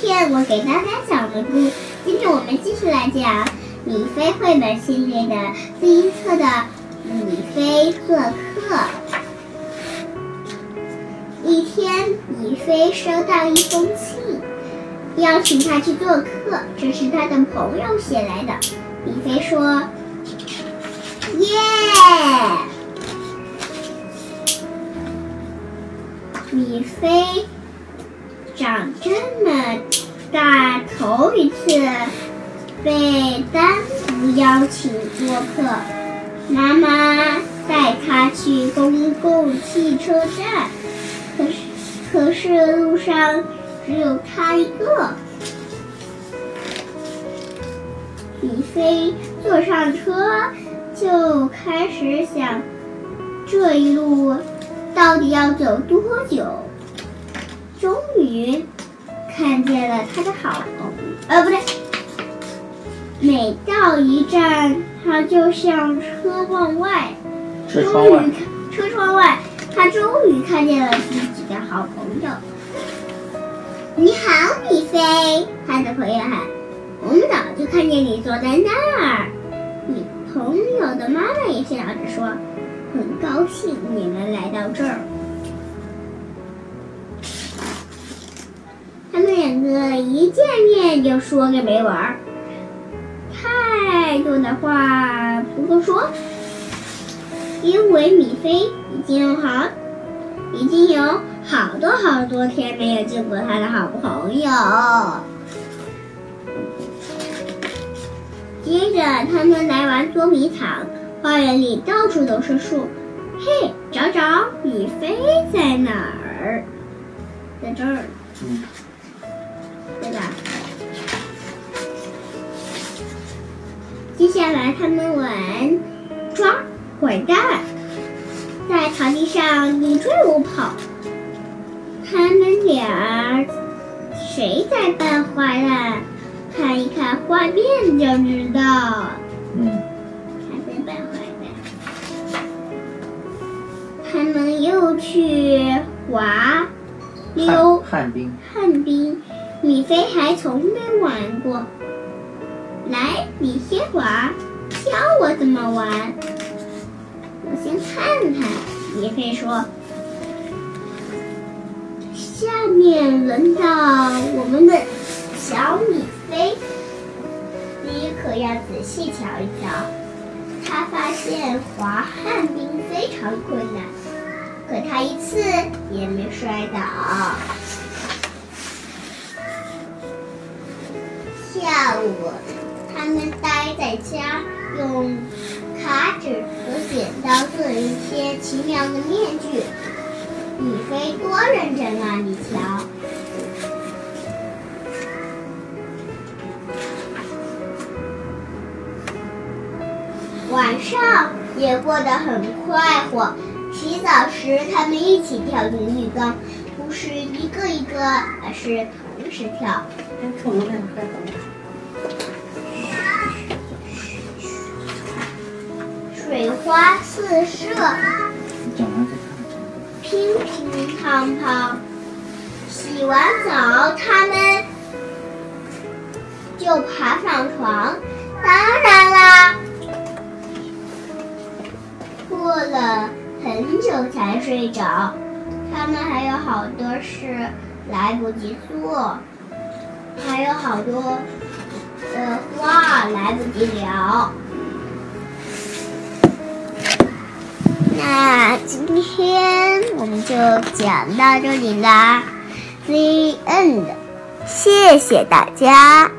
天我给大家讲的故，今天我们继续来讲米菲绘本系列的第一册的米菲做客。一天，米菲收到一封信，邀请他去做客，这是他的朋友写来的。米菲说：“耶！”米菲。长这么大，头一次被单独邀请做客。妈妈带他去公共汽车站，可是可是路上只有他一个。米菲坐上车，就开始想，这一路到底要走多久？终于看见了他的好朋友，呃，不对。每到一站，他就向车窗外，车窗外，车窗外，他终于看见了自己的好朋友。你好，米菲，他的朋友喊。我们早就看见你坐在那儿。你朋友的妈妈也笑着说：“很高兴你们来到这儿。”两个一见面就说个没完，太多的话不够说，因为米菲已经好，已经有好多好多天没有见过他的好朋友。接着他们来玩捉迷藏，花园里到处都是树。嘿，找找米菲在哪儿？在这儿。嗯。接下来他们玩抓坏蛋，在草地上你追我跑，他们俩谁在扮坏蛋？看一看画面就知道。嗯。他在扮坏蛋？他们又去滑溜旱冰。旱冰。米菲还从没玩过，来，你先玩，教我怎么玩。我先看看。米菲说：“下面轮到我们的小米菲，你可要仔细瞧一瞧。”他发现滑旱冰非常困难，可他一次也没摔倒。下午，待在家，用卡纸和剪刀做一些奇妙的面具。米菲多认真啊！你瞧，晚上也过得很快活。洗澡时，他们一起跳进浴缸，不是一个一个，而是同时跳。水花四射，乒乒乓乓。洗完澡，他们就爬上床。当然啦，过了很久才睡着。他们还有好多事来不及做，还有好多的话来不及聊。那今天我们就讲到这里啦，The end，谢谢大家。